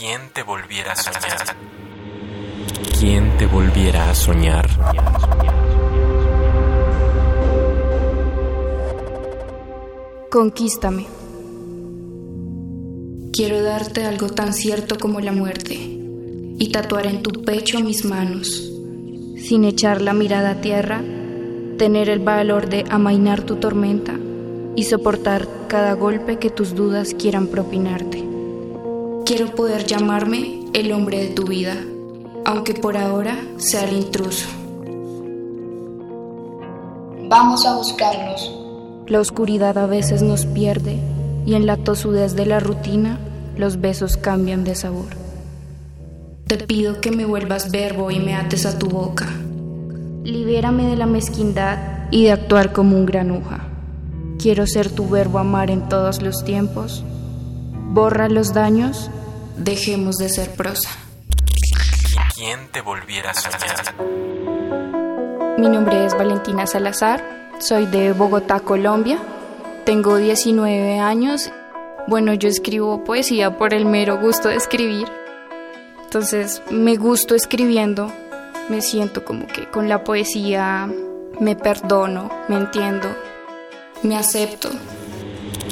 ¿Quién te volviera a soñar? ¿Quién te volviera a soñar? Conquístame. Quiero darte algo tan cierto como la muerte y tatuar en tu pecho mis manos. Sin echar la mirada a tierra, tener el valor de amainar tu tormenta y soportar cada golpe que tus dudas quieran propinarte. Quiero poder llamarme el hombre de tu vida, aunque por ahora sea el intruso. Vamos a buscarnos. La oscuridad a veces nos pierde y en la tosudez de la rutina los besos cambian de sabor. Te pido que me vuelvas verbo y me ates a tu boca. Libérame de la mezquindad y de actuar como un granuja. Quiero ser tu verbo amar en todos los tiempos. Borra los daños, dejemos de ser prosa. ¿Quién te volviera a soñar? Mi nombre es Valentina Salazar, soy de Bogotá, Colombia. Tengo 19 años. Bueno, yo escribo poesía por el mero gusto de escribir. Entonces, me gusto escribiendo. Me siento como que con la poesía me perdono, me entiendo, me acepto.